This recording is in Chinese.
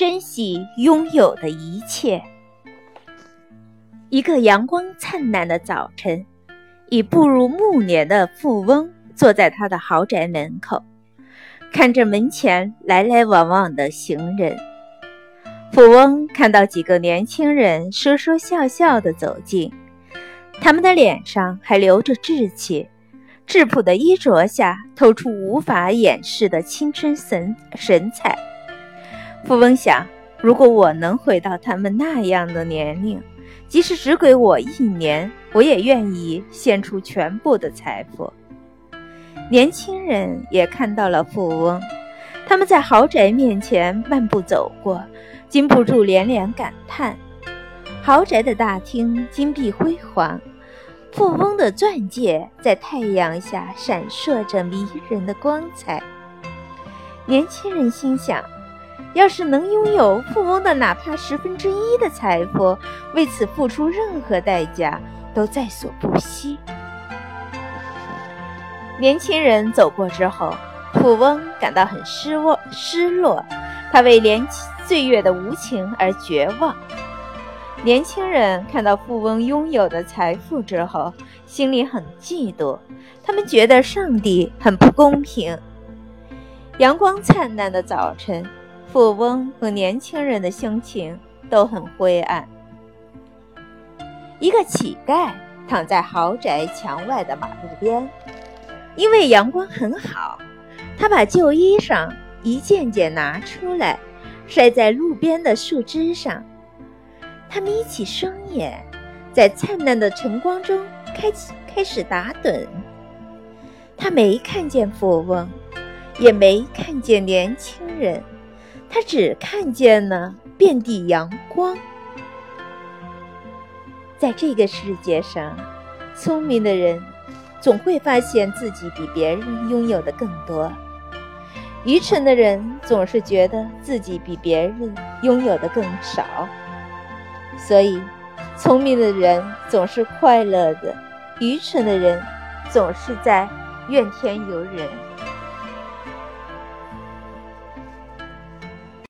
珍惜拥有的一切。一个阳光灿烂的早晨，已步入暮年的富翁坐在他的豪宅门口，看着门前来来往往的行人。富翁看到几个年轻人说说笑笑地走近，他们的脸上还留着稚气，质朴的衣着下透出无法掩饰的青春神神采。富翁想，如果我能回到他们那样的年龄，即使只给我一年，我也愿意献出全部的财富。年轻人也看到了富翁，他们在豪宅面前漫步走过。禁不住连连感叹：豪宅的大厅金碧辉煌，富翁的钻戒在太阳下闪烁着迷人的光彩。年轻人心想：要是能拥有富翁的哪怕十分之一的财富，为此付出任何代价都在所不惜。年轻人走过之后，富翁感到很失望、失落。他为年岁月的无情而绝望。年轻人看到富翁拥有的财富之后，心里很嫉妒。他们觉得上帝很不公平。阳光灿烂的早晨，富翁和年轻人的心情都很灰暗。一个乞丐躺在豪宅墙外的马路边，因为阳光很好，他把旧衣裳。一件件拿出来，晒在路边的树枝上。他眯起双眼，在灿烂的晨光中开开始打盹。他没看见富翁，也没看见年轻人，他只看见了遍地阳光。在这个世界上，聪明的人总会发现自己比别人拥有的更多。愚蠢的人总是觉得自己比别人拥有的更少，所以聪明的人总是快乐的，愚蠢的人总是在怨天尤人。